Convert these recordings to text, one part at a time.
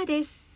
32話です。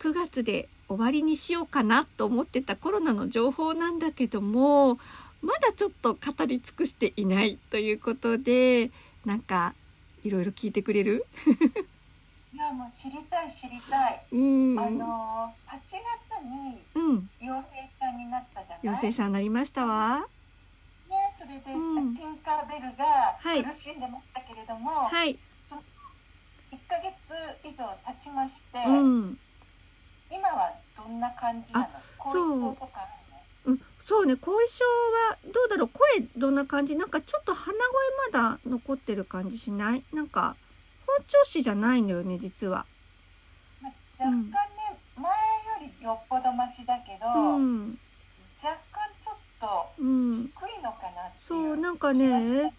9月で終わりにしようかなと思ってたコロナの情報なんだけどもまだちょっと語り尽くしていないということでなんかいろいろ聞いてくれる？いやもう知りたい知りたい。うん。あのー、8月にになったじゃない？妖精さんなりましたわ。ね、それで、うん。ティンカーベルはい。が苦しんでましたけれども、はい1ヶ月以上経ちまして、うん。今はどんな感じなの？後遺症とか？うん、そうね。後遺症はどうだろう？声どんな感じ？なんかちょっと鼻声まだ残ってる感じしない？なんか本調子じゃないのよね実は。まあ若干ね、前よりよっぽどマシだけど、うん。若干ちょっとうん低いのかなっていう。そうなんかね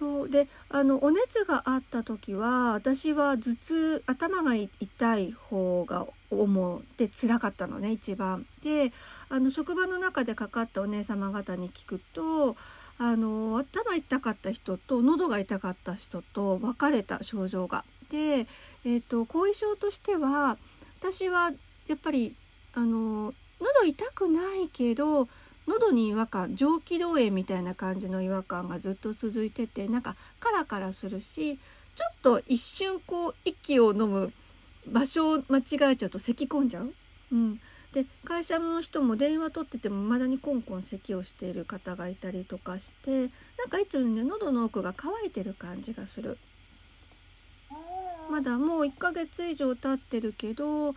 そうであのお熱があった時は私は頭痛頭が痛い方が主で辛かったのね一番。であの職場の中でかかったお姉様方に聞くとあの頭痛かった人と喉が痛かった人と分かれた症状が。で、えー、と後遺症としては私はやっぱりあの喉痛くないけど喉に違和感上気道炎みたいな感じの違和感がずっと続いててなんかカラカラするしちょっと一瞬こう息を飲む場所を間違えちゃうと咳込んじゃう。うん、で会社の人も電話取っててもまだにコンコン咳をしている方がいたりとかしてなんかいつもね喉の奥が渇いてる感じがする。まだもう1ヶ月以上経ってるけどなん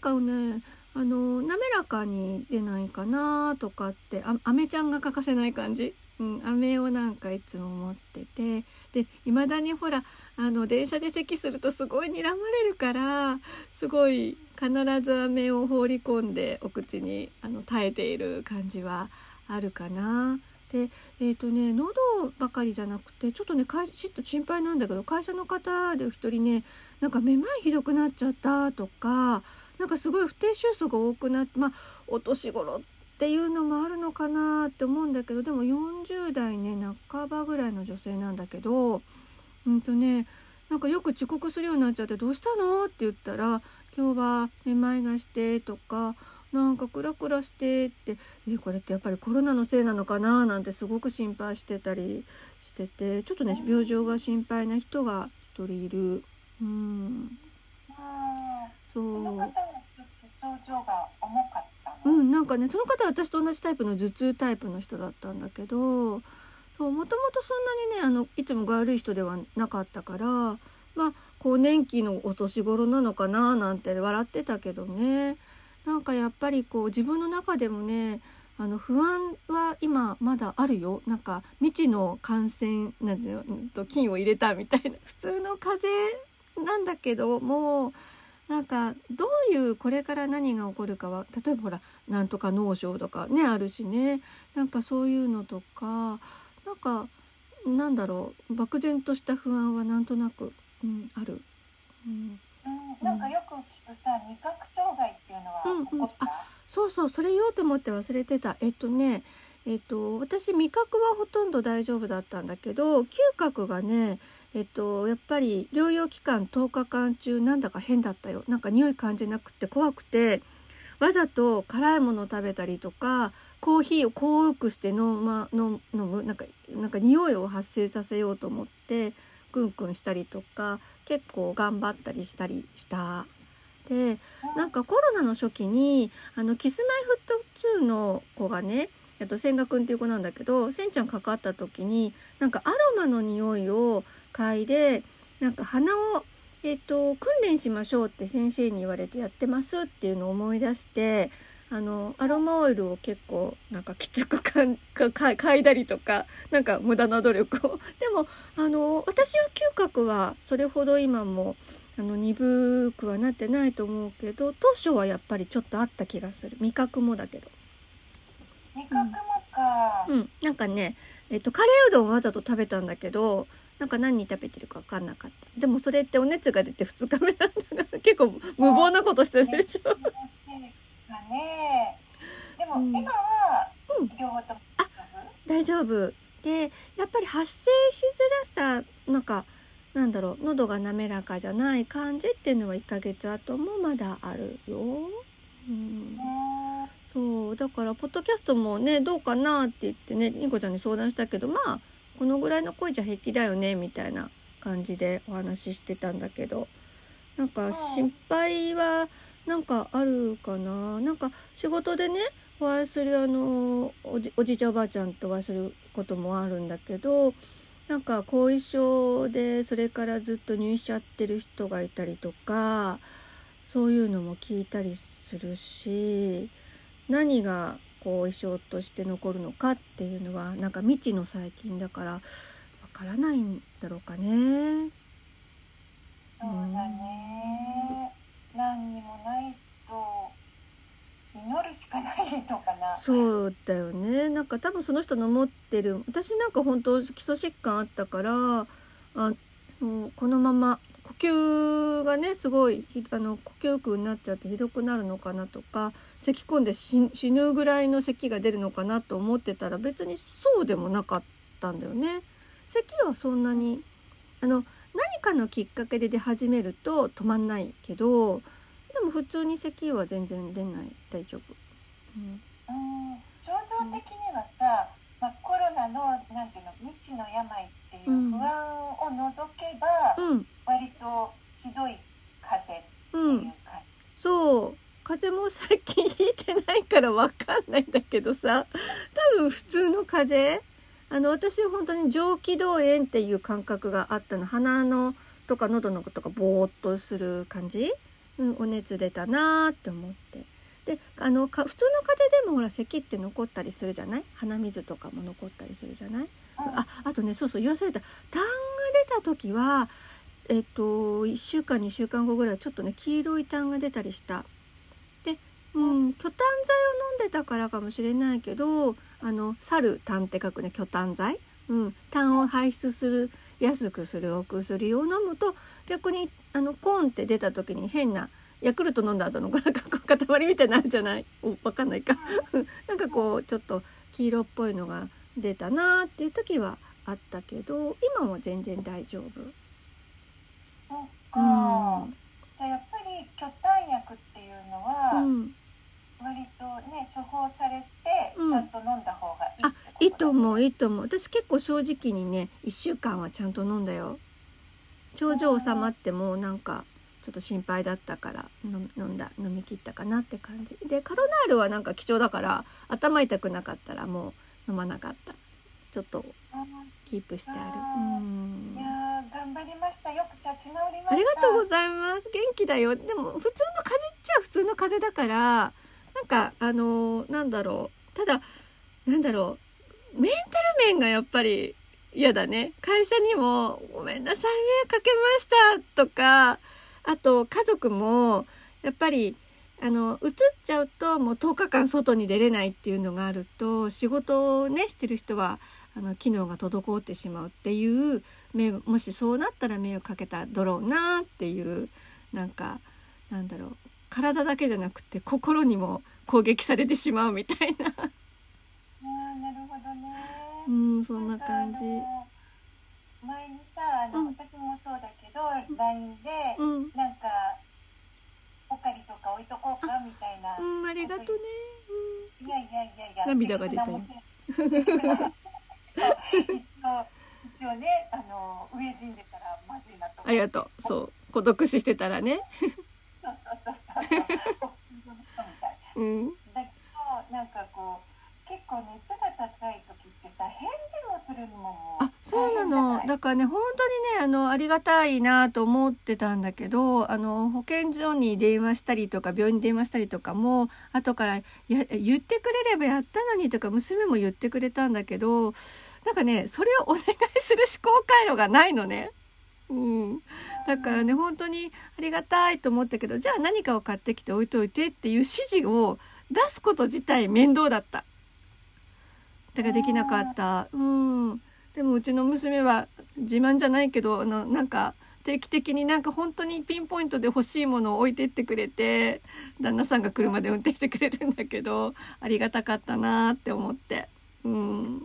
かねあの滑らかに出ないかなとかってあ飴ちゃんが欠かせない感じ、うん、飴をなんかいつも持っててで未だにほらあの電車で咳するとすごい睨まれるからすごい必ず飴を放り込んでお口にあの耐えている感じはあるかな。でえーとね、喉ばかりじゃなくてちょっとねかいちょっと心配なんだけど会社の方でお一人ねなんかめまいひどくなっちゃったとかなんかすごい不定収束が多くなってまあお年頃っていうのもあるのかなって思うんだけどでも40代ね半ばぐらいの女性なんだけどうんとねなんかよく遅刻するようになっちゃって「どうしたの?」って言ったら「今日はめまいがして」とか「なんかクラクラして」って「えこれってやっぱりコロナのせいなのかな?」なんてすごく心配してたりしててちょっとね病状が心配な人が一人いる。うんそう状が重かった。うん、なんかねその方は私と同じタイプの頭痛タイプの人だったんだけどそうもともとそんなにねあのいつもが悪い人ではなかったからまあ更年期のお年頃なのかななんて笑ってたけどね。なんかやっぱりこう自分の中でもねあの不安は今まだあるよ。なんか未知の感染なんていうと菌を入れたみたいな。普通の風邪なんだけどもうなんかどういうこれから何が起こるかは例えばほらなんとか脳症とかねあるしねなんかそういうのとかなんかなんだろう漠然とした不安はなんとなく、うん、ある。うんうん、なんかよく聞くさ、味覚障害っていうのはうんうん起こった？そうそうそれ言おうと思って忘れてたえっとねえっと私味覚はほとんど大丈夫だったんだけど嗅覚がねえっとやっぱり療養期間10日間中なんだか変だったよなんか匂い感じなくて怖くてわざと辛いものを食べたりとかコーヒーを濃くして飲,、ま、飲むなんかなんか匂いを発生させようと思ってクンクンしたりとか結構頑張ったりしたりした。でなんかコロナの初期にあのキスマイフット2の子がねえっと千賀くんっていう子なんだけどせんちゃんかかった時になんかアロマの匂いを嗅いでなんか鼻を、えっと、訓練しましょうって先生に言われてやってますっていうのを思い出してあのアロマオイルを結構なんかきつくかんかか嗅いだりとかなんか無駄な努力を。でもあの私は嗅覚はそれほど今もあの鈍くはなってないと思うけど当初はやっぱりちょっとあった気がする。味覚もだけど。味覚もか、うん。なんかね、えっと、カレーうどんわざと食べたんだけどなんか何食べてるか分かんなかった。でもそれってお熱が出て2日目なんだから結構無謀なことしてるでしょ。がねでもうん今はうん両方とも。大丈夫。でやっぱり発生しづらさなんかなんだろう喉が滑らかじゃない感じっていうのは1ヶ月後もまだあるよ。うんうんそうだからポッドキャストもねどうかなって言ってねニコちゃんに相談したけどまあこのぐらいの声じゃ平気だよねみたいな感じでお話ししてたんだけど。なんか心配はなんかあるかな？なんか仕事でねお会いするあのおじおじいちゃんおばあちゃんとお会いすることもあるんだけどなんか後遺症でそれからずっと入院しちゃってる人がいたりとかそういうのも聞いたりするし何が後遺症として残るのかっていうのはなんか未知の細菌だからわからないんだろうかね。そうだね。何にもないと祈るしかないのかな。そうだよね。なんか多分その人の持ってる私なんか本当基礎疾患あったからあもうこのまま呼吸がねすごいあの呼吸苦になっちゃってひどくなるのかなとか咳き込んで死ぬぐらいの咳が出るのかなと思ってたら別にそうでもなかったんだよね。咳はそんなにあの何かのきっかけで出始めると止まんないけどでも普通に咳は全然出ない大丈夫。うん症状的にはさ、まあ、コロナのなんていうの未知の病っていううん不安を除けば、うん割とひどい風邪ってうんいう感そう風邪も最近ひいてないからわかんないんだけどさ多分普通の風邪あの私本当に上気道炎っていう感覚があったの鼻のとか喉のとかぼーっとする感じ、うん、お熱出たなーって思って。であのか普通の風邪でもほら咳って残ったりするじゃない？鼻水とかも残ったりするじゃない？じ、ああとねそうそう言わされた。痰が出た時はえっと1週間2週間後ぐらいちょっとね黄色い痰が出たりした。で、うん、巨炭剤を飲んでたからかもしれないけどあの猿炭って書くね巨炭剤、うん、炭を排出する安くするお薬を飲むと逆にあのコーンって出た時に変なヤクルト飲んだ後のなんかこう塊みたいになるじゃない？おわかんないか。なんかこうちょっと黄色っぽいのが出たなーっていう時はあったけど今は全然大丈夫。そううん。か、じゃあやっぱり巨炭薬っては、うん、割とね処方されてうん。ちゃんと飲んだ方がいいってあいいと思うういいと思う。私結構正直にね1週間はちゃんと飲んだよ。症状収まってもなんかちょっと心配だったから飲飲んだ飲み切ったかなって感じ。でカロナールはなんか貴重だから頭痛くなかったらもう飲まなかった。ちょっとキープしてある。うん。いやー頑張りました。よく立ち直りました。ありがとうございます。元気だよ。でも普通の風邪普通の風邪だからなんかあのーなんだろう。ただなんだろう。メンタル面がやっぱり嫌だね。会社にも「ごめんなさい迷惑かけました」とかあと家族もやっぱりあの移っちゃうともう10日間外に出れないっていうのがあると仕事をねしてる人はあの機能が滞ってしまうっていうめもしそうなったら迷惑かけただろうなっていうなんかなんだろう。体だけじゃなくて心にも攻撃されてしまうみたいな。あーなるほどね。うんそんな感じ。前にさあの、うん。私もそうだけど LINE で、うん。なんかとか置いとこうかみたいな、うんありがとね。いやいやいやいや涙が出た一応ねあの飢え死んでたらまずいなと思ありがとう。そう。孤独死してたらね。そうん。だけどなんかこう結構熱が高い時ってさ返事もするのもあそうなの。だからね本当にねあのありがたいなと思ってたんだけどあの保健所に電話したりとか病院に電話したりとかも後からや言ってくれればやったのにとか娘も言ってくれたんだけどなんかねそれをお願いする思考回路がないのね。うん、だからね本当にありがたいと思ったけどじゃあ何かを買ってきて置いといてっていう指示を出すこと自体面倒だった。だからできなかった。うん。でもうちの娘は自慢じゃないけどあのなんか定期的になんか本当にピンポイントで欲しいものを置いてってくれて旦那さんが車で運転してくれるんだけどありがたかったなって思って。うん。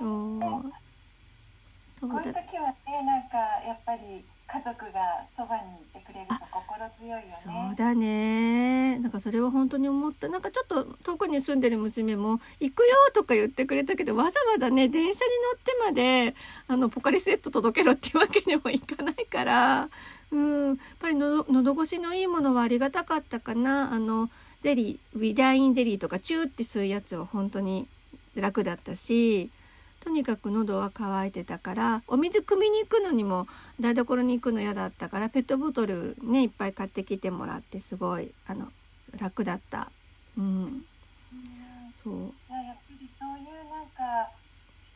そうこういう時はねなんかやっぱり家族がそばにいてくれると心強いよね。そうだね。なんかそれは本当に思った。なんかちょっと遠くに住んでる娘も行くよとか言ってくれたけど、わざわざね電車に乗ってまであのポカリスエット届けろっていうわけにもいかないから、うん、やっぱりの喉越しのいいものはありがたかったかな。あのゼリーウィダインゼリーとかチューって吸うやつは本当に楽だったし。とにかく喉は渇いてたからお水汲みに行くのにも台所に行くの嫌だったからペットボトルねいっぱい買ってきてもらってすごいあの楽だった。うん、そうやっぱりそういうなんか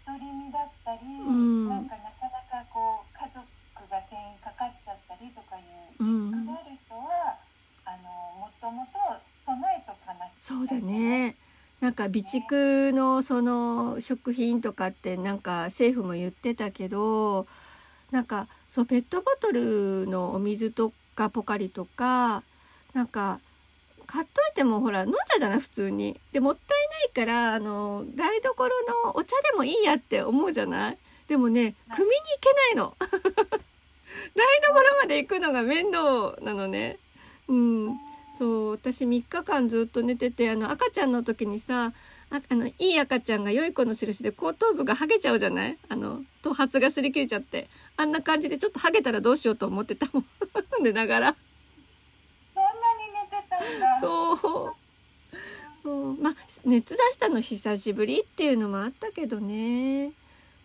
独り身だったり、うん、なんかなかなかこう家族が全員かかっちゃったりとかいうリスクがある人は、うん、あのもともと備えとかなそうだね。なんか備蓄のその食品とかってなんか政府も言ってたけどなんかそうペットボトルのお水とかポカリとかなんか買っといてもほら飲んじゃうじゃない普通に。でもったいないからあの台所のお茶でもいいやって思うじゃない？でもね汲みに行けないの。台所まで行くのが面倒なのね。うんそう私3日間ずっと寝ててあの赤ちゃんの時にさああのいい赤ちゃんが良い子の印で後頭部がハゲちゃうじゃない？あの頭髪が擦り切れちゃって。あんな感じでちょっとハゲたらどうしようと思ってたもん。寝ながら。そんなに寝てたんだ。そう。そう。まあ熱出したの久しぶりっていうのもあったけどね。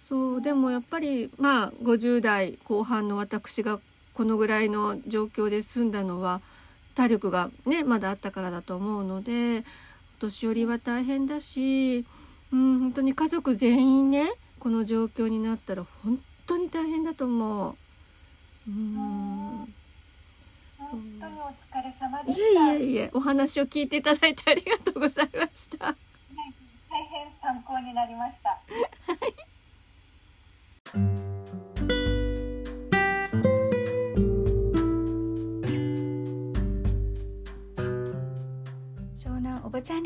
そう。でもやっぱりまあ50代後半の私がこのぐらいの状況で済んだのは体力がねまだあったからだと思うのでお年寄りは大変だし、うん、本当に家族全員ねこの状況になったら本当に大変だと思う。うん本当にお疲れ様でした。いえいえいえ、お話を聞いていただいてありがとうございました。大変参考になりました。はい。